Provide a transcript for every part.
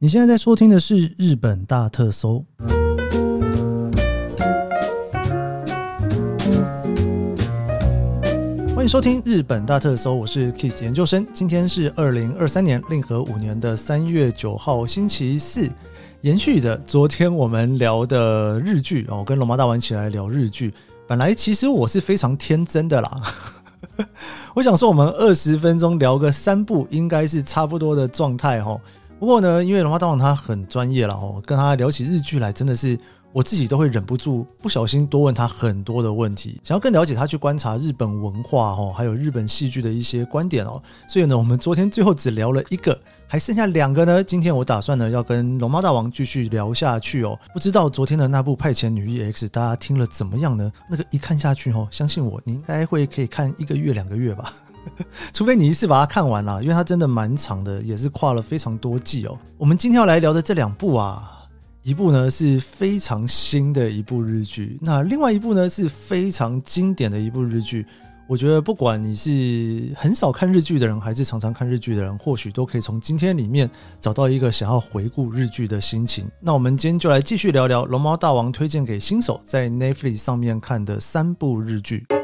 你现在在收听的是日本大特搜，欢迎收听日本大特搜，我是 Kiss 研究生。今天是二零二三年令和五年的三月九号，星期四。延续着昨天我们聊的日剧哦，跟龙猫大王一起来聊日剧。本来其实我是非常天真的啦，我想说我们二十分钟聊个三部，应该是差不多的状态哈。不过呢，因为龙猫大王他很专业了哦，跟他聊起日剧来，真的是我自己都会忍不住不小心多问他很多的问题，想要更了解他去观察日本文化哦，还有日本戏剧的一些观点哦。所以呢，我们昨天最后只聊了一个，还剩下两个呢。今天我打算呢要跟龙猫大王继续聊下去哦。不知道昨天的那部《派遣女役 X》大家听了怎么样呢？那个一看下去哦，相信我，你应该会可以看一个月两个月吧。除非你一次把它看完了，因为它真的蛮长的，也是跨了非常多季哦。我们今天要来聊的这两部啊，一部呢是非常新的一部日剧，那另外一部呢是非常经典的一部日剧。我觉得不管你是很少看日剧的人，还是常常看日剧的人，或许都可以从今天里面找到一个想要回顾日剧的心情。那我们今天就来继续聊聊龙猫大王推荐给新手在 Netflix 上面看的三部日剧。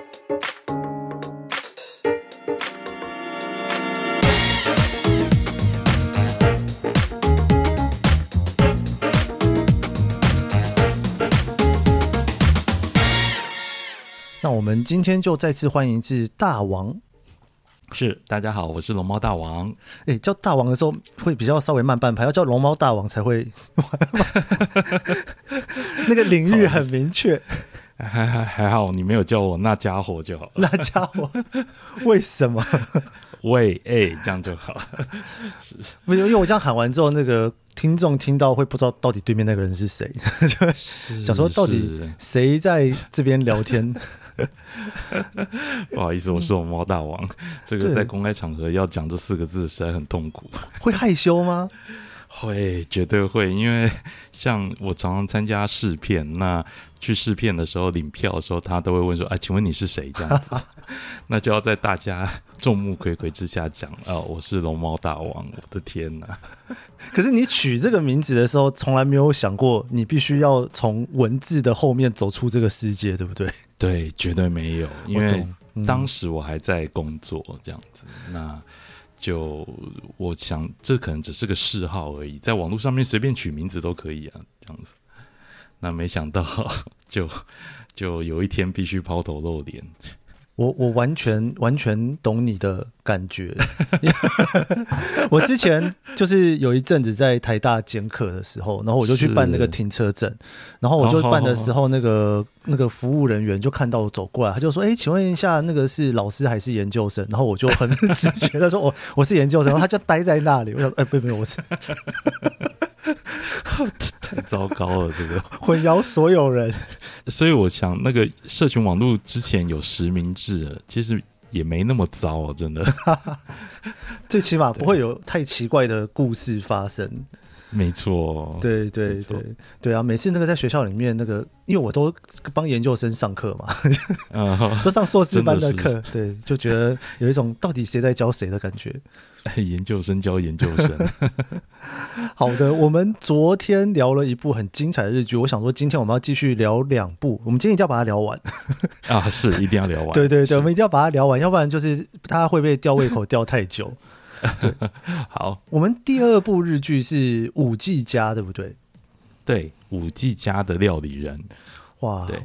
们今天就再次欢迎一次大王，是，大家好，我是龙猫大王。哎、欸，叫大王的时候会比较稍微慢半拍，要叫龙猫大王才会，那个领域很明确。还还还好，你没有叫我那家伙就好。那家伙为什么？喂，哎、欸，这样就好。是，不是因为我这样喊完之后，那个听众听到会不知道到底对面那个人是谁，就是想说到底谁在这边聊天。不好意思，我是我猫大王。这个在公开场合要讲这四个字，实在很痛苦。会害羞吗？会，绝对会。因为像我常常参加试片，那去试片的时候领票的时候，他都会问说：“哎，请问你是谁？”这样子，那就要在大家众目睽睽之下讲：“哦，我是龙猫大王。”我的天哪！可是你取这个名字的时候，从来没有想过你必须要从文字的后面走出这个世界，对不对？对，绝对没有，因为当时我还在工作，这样子。嗯、那就我想，这可能只是个嗜好而已，在网络上面随便取名字都可以啊，这样子。那没想到，就就有一天必须抛头露脸。我我完全完全懂你的感觉。我之前就是有一阵子在台大兼课的时候，然后我就去办那个停车证，然后我就办的时候，那个那个服务人员就看到我走过来，他就说：“哎，请问一下，那个是老师还是研究生？”然后我就很 直觉的说：“我我是研究生。”然后他就待在那里。我想：“哎，不不，我是。” 太糟糕了，这个 混淆所有人。所以我想，那个社群网络之前有实名制，其实也没那么糟哦，真的。最起码不会有太奇怪的故事发生。没错，对对对对啊！每次那个在学校里面，那个因为我都帮研究生上课嘛，都上硕士班的课，对，就觉得有一种到底谁在教谁的感觉。研究生教研究生。好的，我们昨天聊了一部很精彩的日剧，我想说今天我们要继续聊两部，我们今天一定要把它聊完啊！是，一定要聊完。对对对，我们一定要把它聊完，要不然就是它会被吊胃口吊太久。对，好，我们第二部日剧是五季家，对不对？对，五季家的料理人。哇，对，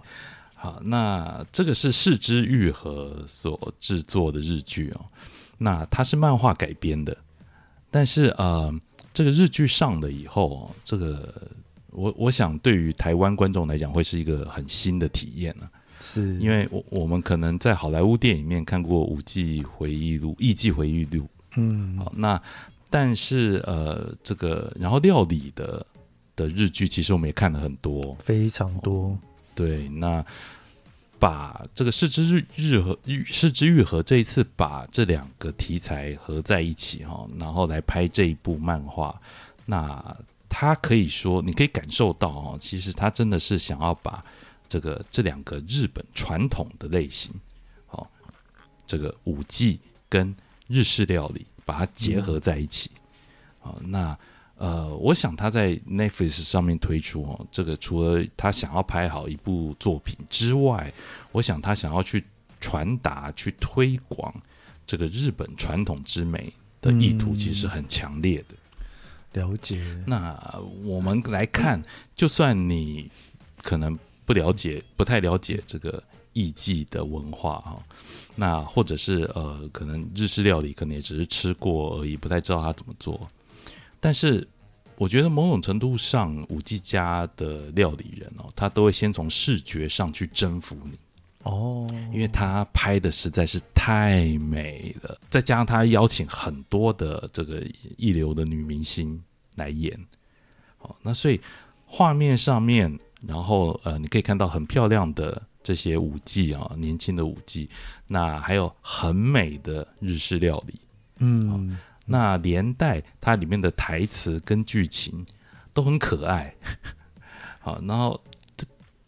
好，那这个是四之愈合所制作的日剧哦。那它是漫画改编的，但是呃，这个日剧上了以后哦，这个我我想对于台湾观众来讲会是一个很新的体验呢、啊。是因为我我们可能在好莱坞电影里面看过《五季回忆录》《艺伎回忆录》。嗯，好，那但是呃，这个然后料理的的日剧，其实我们也看了很多，非常多。对，那把这个四之日日和是枝裕和这一次把这两个题材合在一起哈，然后来拍这一部漫画，那他可以说你可以感受到哦，其实他真的是想要把这个这两个日本传统的类型，好，这个舞技跟日式料理把它结合在一起，好、嗯，那呃，我想他在 Netflix 上面推出哦，这个除了他想要拍好一部作品之外，我想他想要去传达、去推广这个日本传统之美的意图，其实很强烈的。嗯、了解。那我们来看，就算你可能不了解、不太了解这个艺伎的文化哈，那或者是呃，可能日式料理可能也只是吃过而已，不太知道他怎么做。但是，我觉得某种程度上，五 G 家的料理人哦，他都会先从视觉上去征服你。哦，因为他拍的实在是太美了，再加上他邀请很多的这个一流的女明星来演，哦，那所以画面上面，然后呃，你可以看到很漂亮的这些舞技啊，年轻的舞技，那还有很美的日式料理，嗯。那连带它里面的台词跟剧情都很可爱，好，然后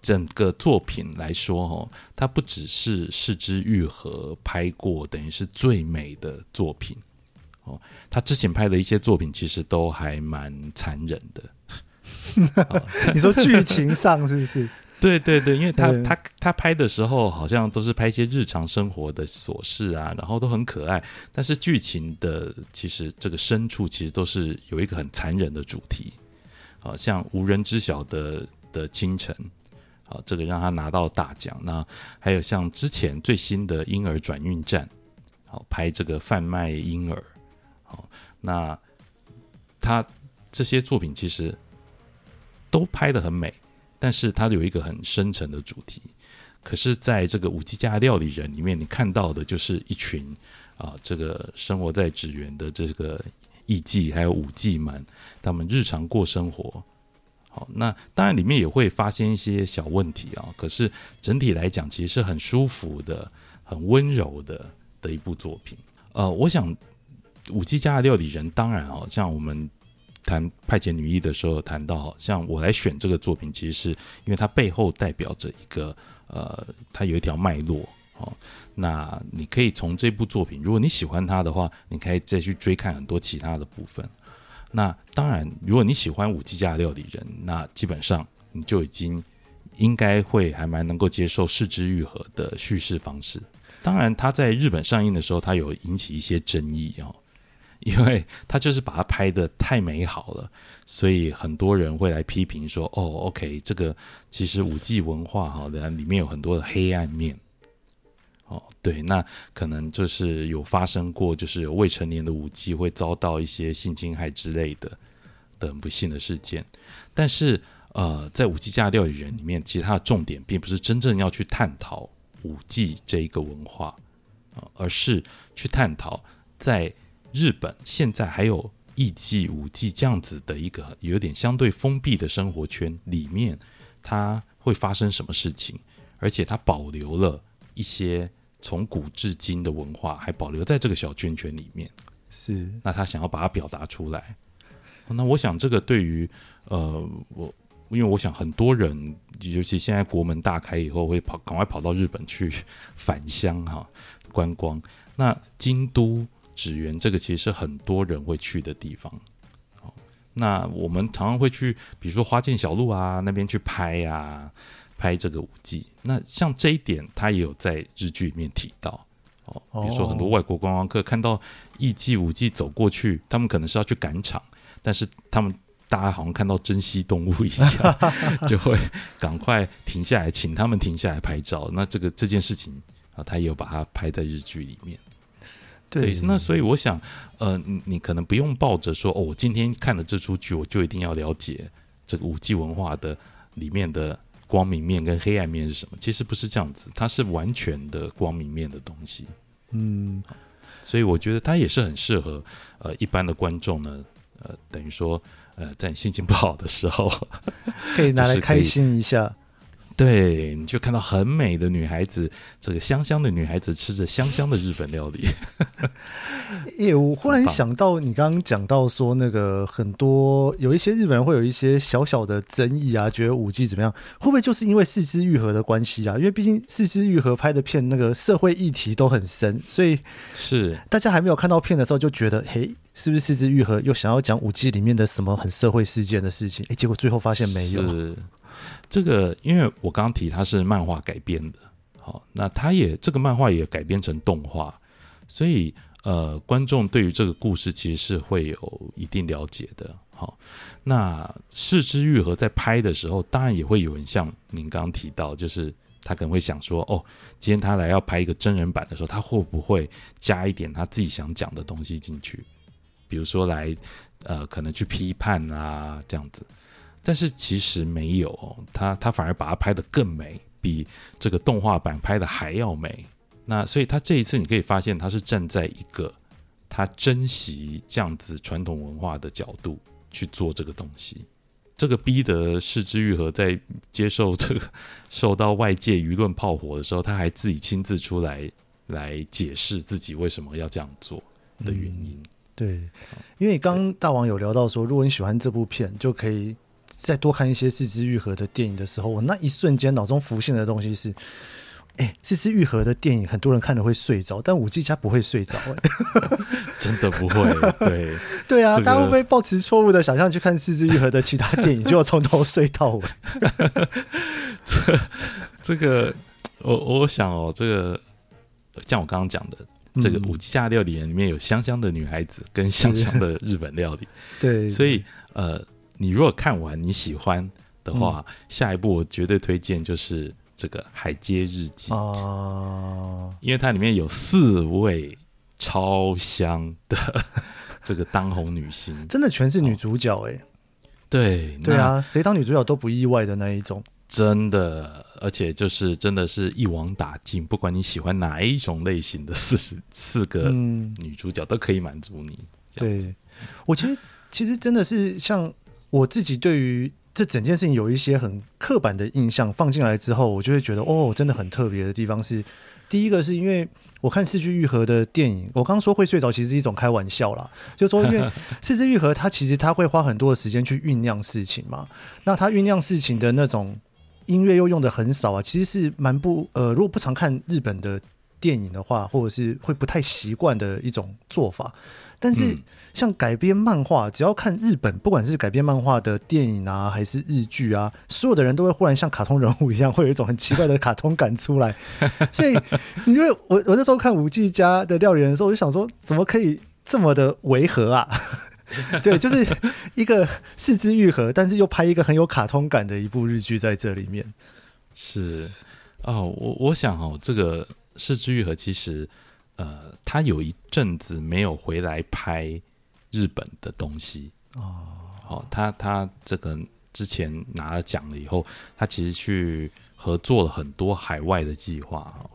整个作品来说，哦，它不只是是之愈合拍过，等于是最美的作品，哦，他之前拍的一些作品其实都还蛮残忍的，你说剧情上是不是？对对对，因为他他他拍的时候好像都是拍一些日常生活的琐事啊，然后都很可爱。但是剧情的其实这个深处其实都是有一个很残忍的主题，好像无人知晓的的清晨，好，这个让他拿到大奖。那还有像之前最新的婴儿转运站，好，拍这个贩卖婴儿，好，那他这些作品其实都拍得很美。但是它有一个很深沉的主题，可是在这个五 G 家料理人里面，你看到的就是一群啊，这个生活在纸园的这个艺伎还有舞伎们，他们日常过生活。好，那当然里面也会发现一些小问题啊，可是整体来讲，其实是很舒服的、很温柔的的一部作品。呃，我想五 G 家的料理人，当然哦，像我们。谈派遣女艺的时候，谈到好像我来选这个作品，其实是因为它背后代表着一个呃，它有一条脉络哦。那你可以从这部作品，如果你喜欢它的话，你可以再去追看很多其他的部分。那当然，如果你喜欢五 G 家料理人，那基本上你就已经应该会还蛮能够接受是枝裕和的叙事方式。当然，他在日本上映的时候，他有引起一些争议哦。因为 他就是把它拍得太美好了，所以很多人会来批评说：“哦，OK，这个其实舞伎文化哈，里面有很多的黑暗面。”哦，对，那可能就是有发生过，就是有未成年的舞伎会遭到一些性侵害之类的的不幸的事件。但是，呃，在舞伎家料理人里面，其实它的重点并不是真正要去探讨舞伎这一个文化，而是去探讨在。日本现在还有艺伎、舞伎这样子的一个有点相对封闭的生活圈里面，它会发生什么事情？而且它保留了一些从古至今的文化，还保留在这个小圈圈里面。是，那他想要把它表达出来。那我想这个对于呃我，因为我想很多人，尤其现在国门大开以后，会跑赶快跑到日本去返乡哈观光。那京都。纸园这个其实是很多人会去的地方，那我们常常会去，比如说花见小路啊那边去拍呀、啊，拍这个舞伎。那像这一点，他也有在日剧里面提到，哦，比如说很多外国观光客看到艺伎舞伎走过去，他们可能是要去赶场，但是他们大家好像看到珍稀动物一样，就会赶快停下来，请他们停下来拍照。那这个这件事情啊，他也有把它拍在日剧里面。对，那所以我想，呃，你你可能不用抱着说，哦，我今天看了这出剧，我就一定要了解这个五 G 文化的里面的光明面跟黑暗面是什么。其实不是这样子，它是完全的光明面的东西。嗯，所以我觉得它也是很适合呃一般的观众呢，呃，等于说呃在你心情不好的时候，可以拿来开心一下。对，你就看到很美的女孩子，这个香香的女孩子吃着香香的日本料理。耶，我忽然想到，你刚刚讲到说，那个很多有一些日本人会有一些小小的争议啊，觉得五 G 怎么样？会不会就是因为四肢愈合的关系啊？因为毕竟四肢愈合拍的片，那个社会议题都很深，所以是大家还没有看到片的时候就觉得，嘿，是不是四肢愈合又想要讲五 G 里面的什么很社会事件的事情？哎，结果最后发现没有。是这个，因为我刚刚提它是漫画改编的，好，那它也这个漫画也改编成动画，所以呃，观众对于这个故事其实是会有一定了解的。好，那是枝裕和在拍的时候，当然也会有人像您刚刚提到，就是。他可能会想说：“哦，今天他来要拍一个真人版的时候，他会不会加一点他自己想讲的东西进去？比如说来，呃，可能去批判啊这样子。但是其实没有，他他反而把它拍得更美，比这个动画版拍得还要美。那所以他这一次你可以发现，他是站在一个他珍惜这样子传统文化的角度去做这个东西。”这个逼得是枝裕和在接受这个 受到外界舆论炮火的时候，他还自己亲自出来来解释自己为什么要这样做的原因。对，因为刚大王有聊到说，如果你喜欢这部片，就可以再多看一些四肢愈合的电影的时候，我那一瞬间脑中浮现的东西是。哎，是枝裕和的电影，很多人看了会睡着，但五 G 家不会睡着，哎，真的不会。对，对啊，这个、大家会不会抱持错误的想象去看四肢愈合的其他电影，就要从头睡到尾？这这个，我我想哦，这个像我刚刚讲的，嗯、这个五 G 家料理人里面有香香的女孩子跟香香的日本料理，对，所以呃，你如果看完你喜欢的话，嗯、下一部我绝对推荐就是。这个《海街日记》哦，因为它里面有四位超香的 这个当红女星，真的全是女主角哎、哦。对对啊，谁当女主角都不意外的那一种，真的，而且就是真的是一网打尽，不管你喜欢哪一种类型的四十四个女主角都可以满足你。对，我其实其实真的是像我自己对于。这整件事情有一些很刻板的印象放进来之后，我就会觉得哦，真的很特别的地方是，第一个是因为我看是枝裕和的电影，我刚刚说会睡着，其实是一种开玩笑啦，就说因为 四肢愈合，它其实他会花很多的时间去酝酿事情嘛，那他酝酿事情的那种音乐又用的很少啊，其实是蛮不呃，如果不常看日本的电影的话，或者是会不太习惯的一种做法。但是，像改编漫画，只要看日本，不管是改编漫画的电影啊，还是日剧啊，所有的人都会忽然像卡通人物一样，会有一种很奇怪的卡通感出来。所以，因为我我那时候看五 G 家的料理人的时候，我就想说，怎么可以这么的违和啊？对，就是一个四肢愈合，但是又拍一个很有卡通感的一部日剧在这里面。是哦，我我想哦，这个四肢愈合其实。呃，他有一阵子没有回来拍日本的东西哦。哦，他他这个之前拿了奖了以后，他其实去合作了很多海外的计划，哦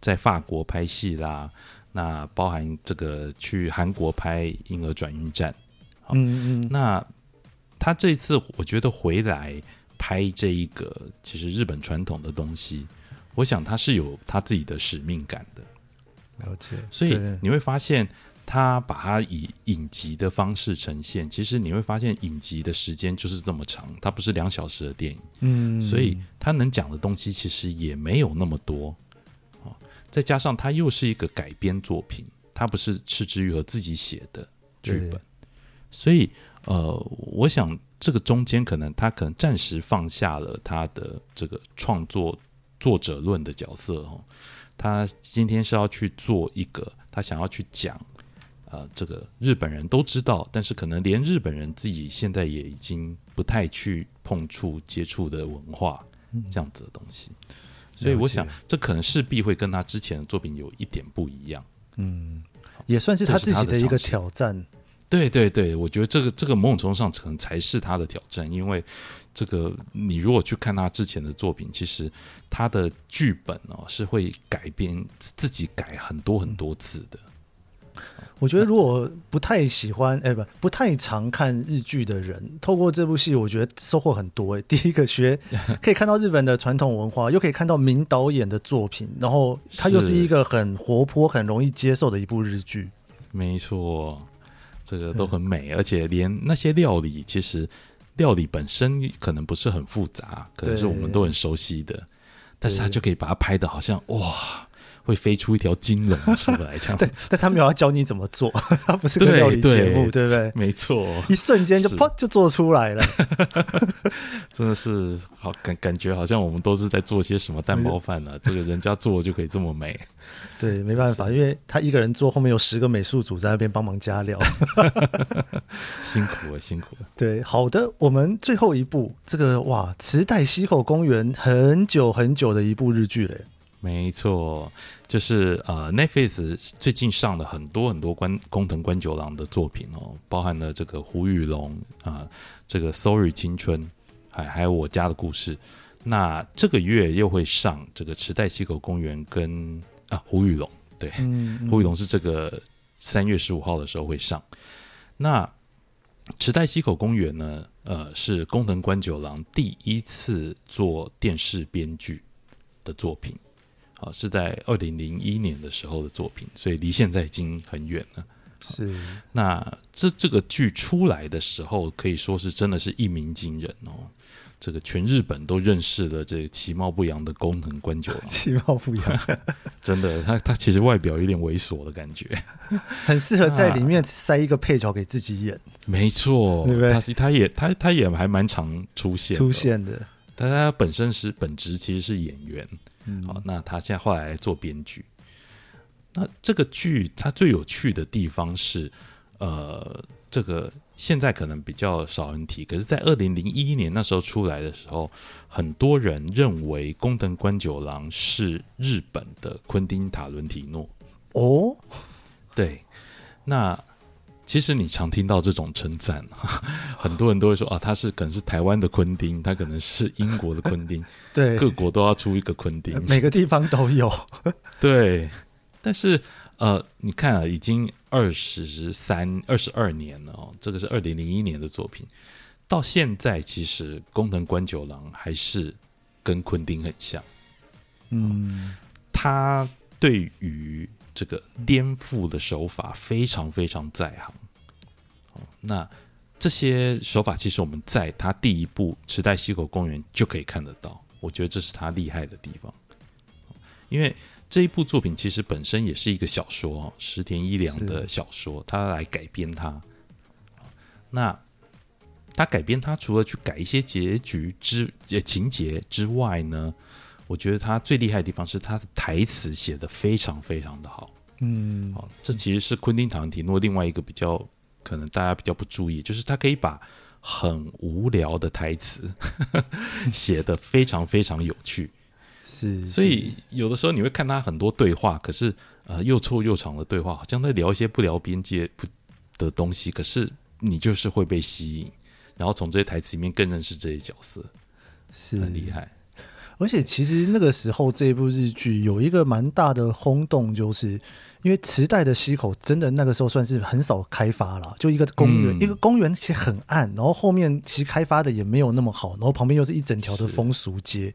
在法国拍戏啦，那包含这个去韩国拍《婴儿转运站》。嗯嗯。那他这次我觉得回来拍这一个其实日本传统的东西，我想他是有他自己的使命感的。了解，所以你会发现，他把它以影集的方式呈现。其实你会发现，影集的时间就是这么长，它不是两小时的电影。嗯，所以他能讲的东西其实也没有那么多。再加上他又是一个改编作品，他不是赤之愈和自己写的剧本，所以呃，我想这个中间可能他可能暂时放下了他的这个创作作者论的角色哦。他今天是要去做一个，他想要去讲，呃，这个日本人都知道，但是可能连日本人自己现在也已经不太去碰触接触的文化，这样子的东西。嗯，所以我想，这可能势必会跟他之前的作品有一点不一样。嗯，也算是他自己的一个挑战。对对对，我觉得这个这个某种程度上可能才是他的挑战，因为。这个你如果去看他之前的作品，其实他的剧本哦是会改编自己改很多很多次的。我觉得如果不太喜欢哎不不太常看日剧的人，透过这部戏，我觉得收获很多。哎，第一个学可以看到日本的传统文化，又可以看到名导演的作品，然后它又是一个很活泼、很容易接受的一部日剧。没错，这个都很美，而且连那些料理其实。料理本身可能不是很复杂，可能是我们都很熟悉的，但是他就可以把它拍的好像哇，会飞出一条金龙出来这样子。但他们有要教你怎么做，他不是个料理节目，对，对，对不对？没错，一瞬间就啪就做出来了，真的是好感感觉好像我们都是在做些什么蛋包饭呢、啊？这个人家做就可以这么美。对，没办法，因为他一个人做，后面有十个美术组在那边帮忙加料，辛苦了，辛苦了。对，好的，我们最后一部这个哇，磁带西口公园很久很久的一部日剧嘞。没错，就是呃，Netflix 最近上了很多很多关工藤官九郎的作品哦，包含了这个胡玉龙啊、呃，这个 Sorry 青春，还还有我家的故事。那这个月又会上这个池袋西口公园跟啊胡玉龙，对，嗯嗯虎与龙是这个三月十五号的时候会上。那池袋西口公园呢，呃，是工藤官九郎第一次做电视编剧的作品。啊，是在二零零一年的时候的作品，所以离现在已经很远了。是，那这这个剧出来的时候，可以说是真的是一鸣惊人哦。这个全日本都认识了这个其貌不扬的工藤官九郎。其貌不扬，真的，他他其实外表有点猥琐的感觉，很适合在里面塞一个配角给自己演。没错，对不对？他他也他他也还蛮常出现出现的，但他本身是本职其实是演员。好，那他现在后来做编剧。那这个剧它最有趣的地方是，呃，这个现在可能比较少人提，可是，在二零零一年那时候出来的时候，很多人认为宫藤官九郎是日本的昆汀塔伦提诺。哦，对，那。其实你常听到这种称赞，很多人都会说啊，他是可能是台湾的昆汀，他可能是英国的昆汀，对，各国都要出一个昆汀，每个地方都有。对，但是呃，你看啊，已经二十三、二十二年了哦，这个是二零零一年的作品，到现在其实工藤官九郎还是跟昆汀很像，嗯，他对于。这个颠覆的手法非常非常在行，那这些手法其实我们在他第一部《池袋西口公园》就可以看得到，我觉得这是他厉害的地方。因为这一部作品其实本身也是一个小说哦，石田一良的小说，他来改编它。那他改编它，除了去改一些结局之情节之外呢，我觉得他最厉害的地方是他的台词写的非常非常的好，嗯，哦，这其实是昆汀塔伦提诺另外一个比较可能大家比较不注意，就是他可以把很无聊的台词 写的非常非常有趣，是，所以有的时候你会看他很多对话，可是呃又臭又长的对话，好像在聊一些不聊边界不的东西，可是你就是会被吸引，然后从这些台词里面更认识这些角色，是。很厉害。而且其实那个时候这部日剧有一个蛮大的轰动，就是因为池袋的西口真的那个时候算是很少开发了，就一个公园，嗯、一个公园其实很暗，然后后面其实开发的也没有那么好，然后旁边又是一整条的风俗街，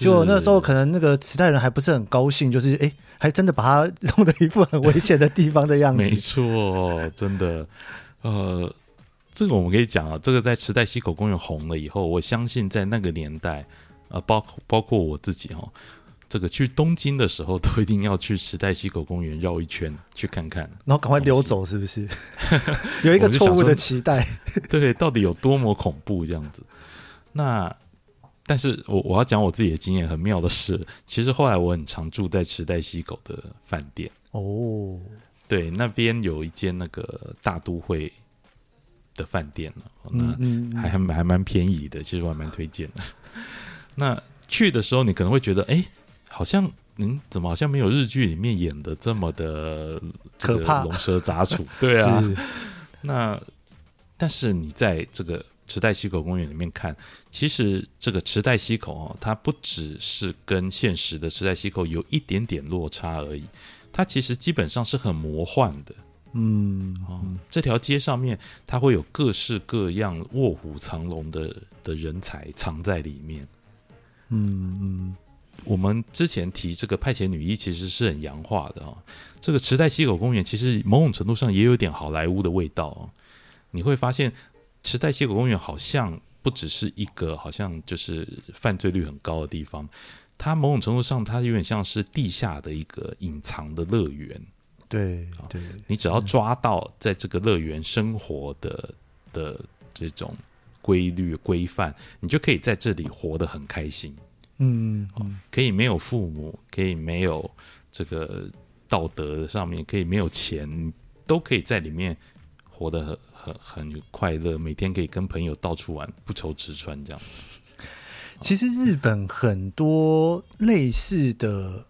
就那时候可能那个池袋人还不是很高兴，就是哎，还真的把它弄得一副很危险的地方的样子。没错，真的，呃，这个我们可以讲啊，这个在池袋西口公园红了以后，我相信在那个年代。呃，包包括我自己哈，这个去东京的时候都一定要去池袋西口公园绕一圈去看看，然后赶快溜走，是不是？有一个错误的期待，对，到底有多么恐怖这样子？那，但是我我要讲我自己的经验，很妙的是，其实后来我很常住在池袋西口的饭店哦，对，那边有一间那个大都会的饭店呢，那还还还蛮便宜的，其实我还蛮推荐的。那去的时候，你可能会觉得，哎，好像，嗯，怎么好像没有日剧里面演的这么的可怕，龙蛇杂处？对啊。那但是你在这个池袋西口公园里面看，其实这个池袋西口哦，它不只是跟现实的池袋西口有一点点落差而已，它其实基本上是很魔幻的。嗯，哦，这条街上面它会有各式各样卧虎藏龙的的人才藏在里面。嗯嗯，我们之前提这个派遣女一其实是很洋化的啊、哦。这个池袋西口公园其实某种程度上也有点好莱坞的味道哦。你会发现池袋西口公园好像不只是一个好像就是犯罪率很高的地方，它某种程度上，它有点像是地下的一个隐藏的乐园。对对，你只要抓到在这个乐园生活的、嗯、的这种规律规范，你就可以在这里活得很开心。嗯，嗯，可以没有父母，可以没有这个道德上面，可以没有钱，都可以在里面活得很很很快乐，每天可以跟朋友到处玩，不愁吃穿这样。其实日本很多类似的，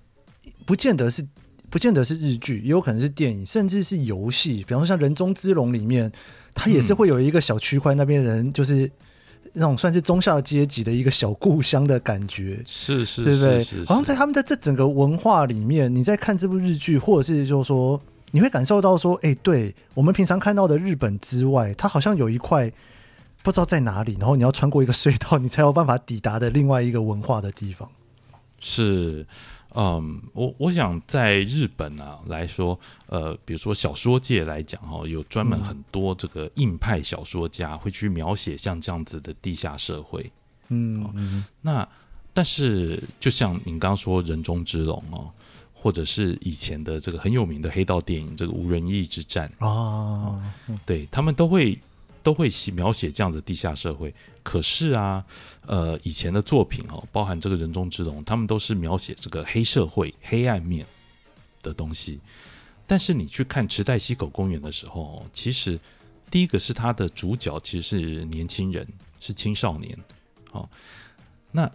不见得是不见得是日剧，也有可能是电影，甚至是游戏。比方说像《人中之龙》里面，它也是会有一个小区块，那边人就是那种算是中下阶级的一个小故乡的感觉，是是，对不对？是是是，好像在他们的这整个文化里面，你在看这部日剧，或者是就是说，你会感受到说，哎，对我们平常看到的日本之外，它好像有一块。不知道在哪里，然后你要穿过一个隧道，你才有办法抵达的另外一个文化的地方。是，嗯，我我想在日本啊来说，呃，比如说小说界来讲哈，有专门很多这个硬派小说家会去描写像这样子的地下社会。嗯，嗯，那但是就像您刚刚说《人中之龙》哦，或者是以前的这个很有名的黑道电影《这个无人义之战》啊，对他们都会。都会写描写这样的地下社会，可是啊，呃，以前的作品哦，包含这个人中之龙，他们都是描写这个黑社会黑暗面的东西。但是你去看池袋西口公园的时候，其实第一个是他的主角其实是年轻人，是青少年。哦，那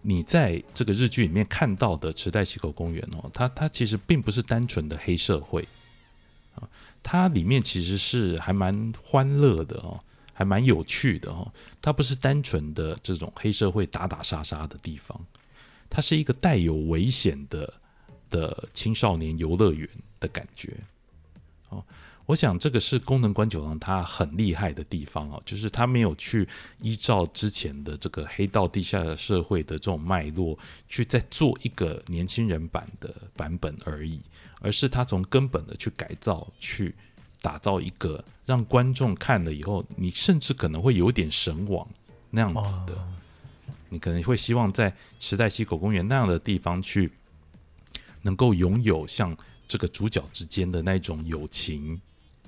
你在这个日剧里面看到的池袋西口公园哦，它它其实并不是单纯的黑社会。它里面其实是还蛮欢乐的哦，还蛮有趣的哦。它不是单纯的这种黑社会打打杀杀的地方，它是一个带有危险的的青少年游乐园的感觉。哦，我想这个是功能关九郎他很厉害的地方哦，就是他没有去依照之前的这个黑道地下社会的这种脉络去再做一个年轻人版的版本而已。而是他从根本的去改造，去打造一个让观众看了以后，你甚至可能会有点神往那样子的。你可能会希望在时代西口公园那样的地方去，能够拥有像这个主角之间的那种友情，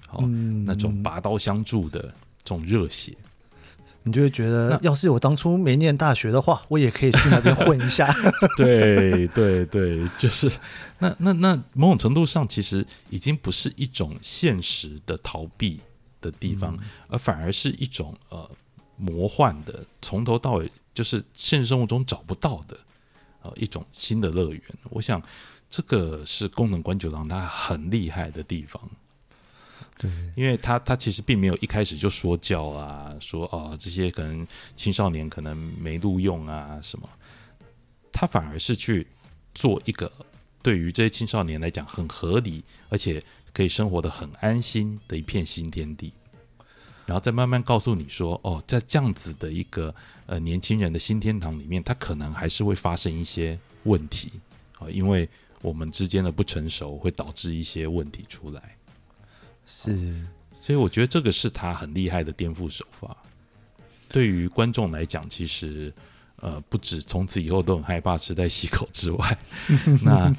好，那种拔刀相助的这种热血。你就会觉得，要是我当初没念大学的话，我也可以去那边混一下。对对对，就是那那那某种程度上，其实已经不是一种现实的逃避的地方，嗯、而反而是一种呃魔幻的，从头到尾就是现实生活中找不到的呃一种新的乐园。我想这个是功能关九郎他很厉害的地方。对，因为他他其实并没有一开始就说教啊，说哦这些可能青少年可能没录用啊什么，他反而是去做一个对于这些青少年来讲很合理，而且可以生活的很安心的一片新天地，然后再慢慢告诉你说哦，在这样子的一个呃年轻人的新天堂里面，他可能还是会发生一些问题啊，因为我们之间的不成熟会导致一些问题出来。是，所以我觉得这个是他很厉害的颠覆手法。对于观众来讲，其实呃，不止从此以后都很害怕吃在西口之外，那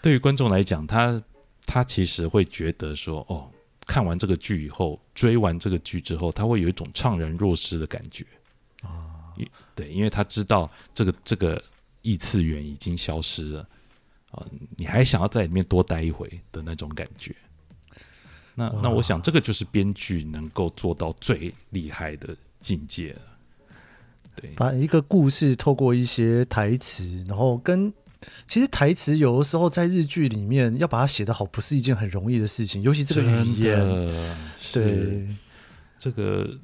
对于观众来讲，他他其实会觉得说，哦，看完这个剧以后，追完这个剧之后，他会有一种怅然若失的感觉啊。对，因为他知道这个这个异次元已经消失了啊，你还想要在里面多待一回的那种感觉。那那我想，这个就是编剧能够做到最厉害的境界了。对，把一个故事透过一些台词，然后跟其实台词有的时候在日剧里面要把它写得好，不是一件很容易的事情，尤其这个语言，对。这个，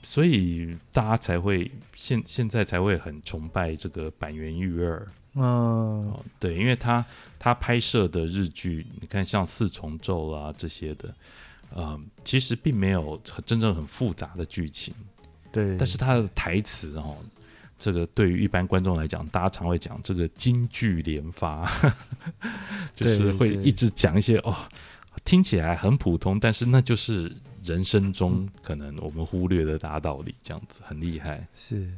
所以大家才会现现在才会很崇拜这个坂元裕二。嗯、哦，对，因为他他拍摄的日剧，你看像四重奏啊这些的，嗯，其实并没有真正很复杂的剧情，对。但是他的台词哦，这个对于一般观众来讲，大家常会讲这个京剧连发，就是会一直讲一些哦，听起来很普通，但是那就是人生中可能我们忽略的大道理，这样子很厉害。是，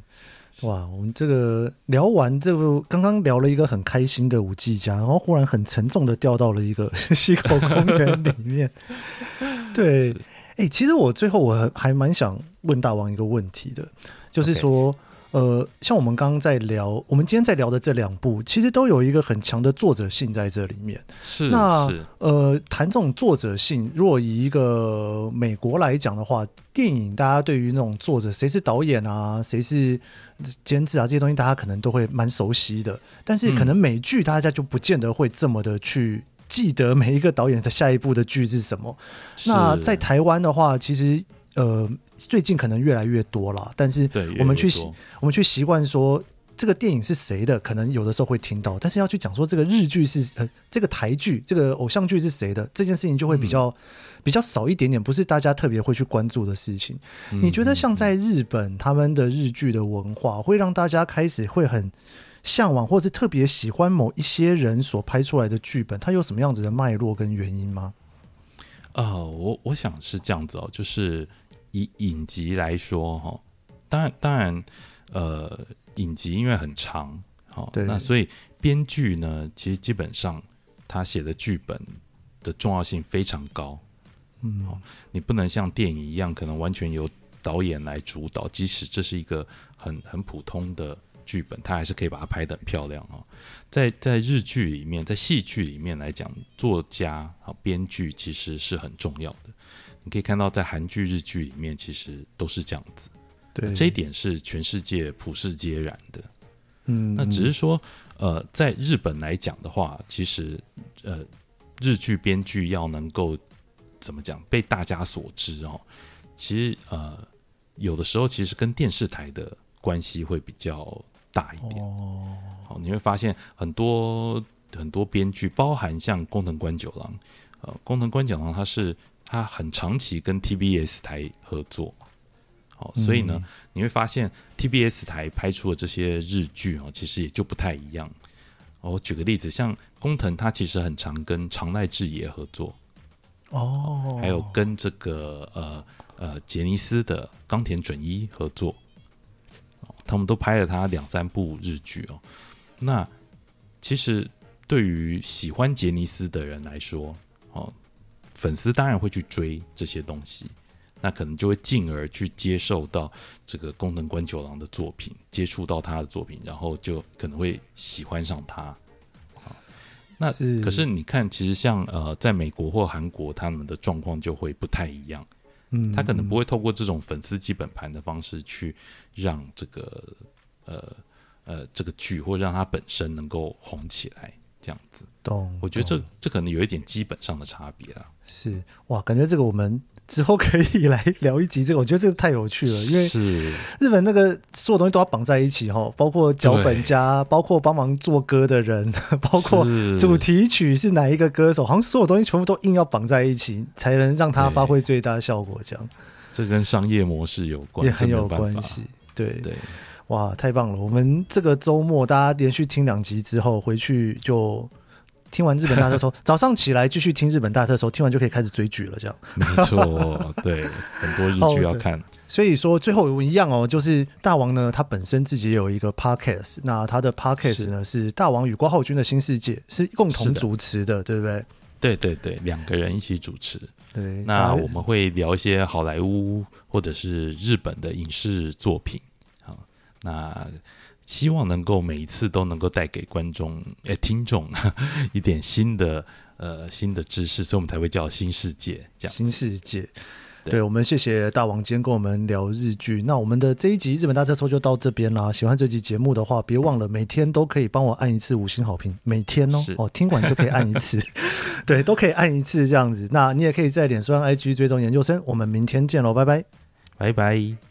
哇，我们这个聊完这个，刚刚聊了一个很开心的五 G 家，然后忽然很沉重的掉到了一个 西口公园里面。对，哎、欸，其实我最后我还还蛮想问大王一个问题的，就是说。呃，像我们刚刚在聊，我们今天在聊的这两部，其实都有一个很强的作者性在这里面。是，那是呃，谈这种作者性，如果以一个美国来讲的话，电影大家对于那种作者，谁是导演啊，谁是监制啊，这些东西大家可能都会蛮熟悉的。但是可能美剧大家就不见得会这么的去记得每一个导演的下一部的剧是什么。那在台湾的话，其实呃。最近可能越来越多了，但是我们去我们去习惯说这个电影是谁的，可能有的时候会听到，但是要去讲说这个日剧是呃这个台剧这个偶像剧是谁的这件事情就会比较、嗯、比较少一点点，不是大家特别会去关注的事情。嗯、你觉得像在日本他们的日剧的文化会让大家开始会很向往，或是特别喜欢某一些人所拍出来的剧本，它有什么样子的脉络跟原因吗？啊、呃，我我想是这样子哦，就是。以影集来说，哈，当然，当然，呃，影集因为很长，好，那所以编剧呢，其实基本上他写的剧本的重要性非常高，嗯，你不能像电影一样，可能完全由导演来主导，即使这是一个很很普通的剧本，他还是可以把它拍得很漂亮啊。在在日剧里面，在戏剧里面来讲，作家啊，编剧其实是很重要的。你可以看到，在韩剧、日剧里面，其实都是这样子。对，这一点是全世界普世皆然的。嗯，那只是说，呃，在日本来讲的话，其实，呃，日剧编剧要能够怎么讲被大家所知哦，其实，呃，有的时候其实跟电视台的关系会比较大一点。哦，好，你会发现很多很多编剧，包含像工藤官九郎，呃，工藤官九郎他是。他很长期跟 TBS 台合作，好，所以呢，嗯、你会发现 TBS 台拍出的这些日剧其实也就不太一样。我举个例子，像工藤，他其实很常跟长濑智也合作，哦，还有跟这个呃呃杰尼斯的冈田准一合作，他们都拍了他两三部日剧哦。那其实对于喜欢杰尼斯的人来说，哦。粉丝当然会去追这些东西，那可能就会进而去接受到这个宫藤官九郎的作品，接触到他的作品，然后就可能会喜欢上他。那是可是你看，其实像呃，在美国或韩国，他们的状况就会不太一样。嗯，他可能不会透过这种粉丝基本盘的方式去让这个呃呃这个剧或让它本身能够红起来。这样子，懂？我觉得这这可能有一点基本上的差别啊。是哇，感觉这个我们之后可以来聊一集。这个我觉得这个太有趣了，因为是日本那个所有东西都要绑在一起哈，包括脚本家，包括帮忙做歌的人，包括主题曲是哪一个歌手，好像所有东西全部都硬要绑在一起，才能让它发挥最大效果。这样，这跟商业模式有关，也很有关系。对对。哇，太棒了！我们这个周末大家连续听两集之后，回去就听完日本大特搜，早上起来继续听日本大特搜，听完就可以开始追剧了。这样没错，对，很多日剧要看。所以说最后我一样哦，就是大王呢，他本身自己也有一个 podcast，那他的 podcast 呢是，大王与郭浩君的新世界，是共同主持的，的对不对？对对对，两个人一起主持。对，那我们会聊一些好莱坞或者是日本的影视作品。好那希望能够每一次都能够带给观众、诶听众 一点新的呃新的知识，所以我们才会叫新世界这样。新世界，对，我们谢谢大王今天跟我们聊日剧。那我们的这一集日本大车抽就到这边啦。喜欢这集节目的话，别忘了每天都可以帮我按一次五星好评，每天哦哦，听完就可以按一次，对，都可以按一次这样子。那你也可以在脸书上 IG 追踪研究生。我们明天见喽，拜拜，拜拜。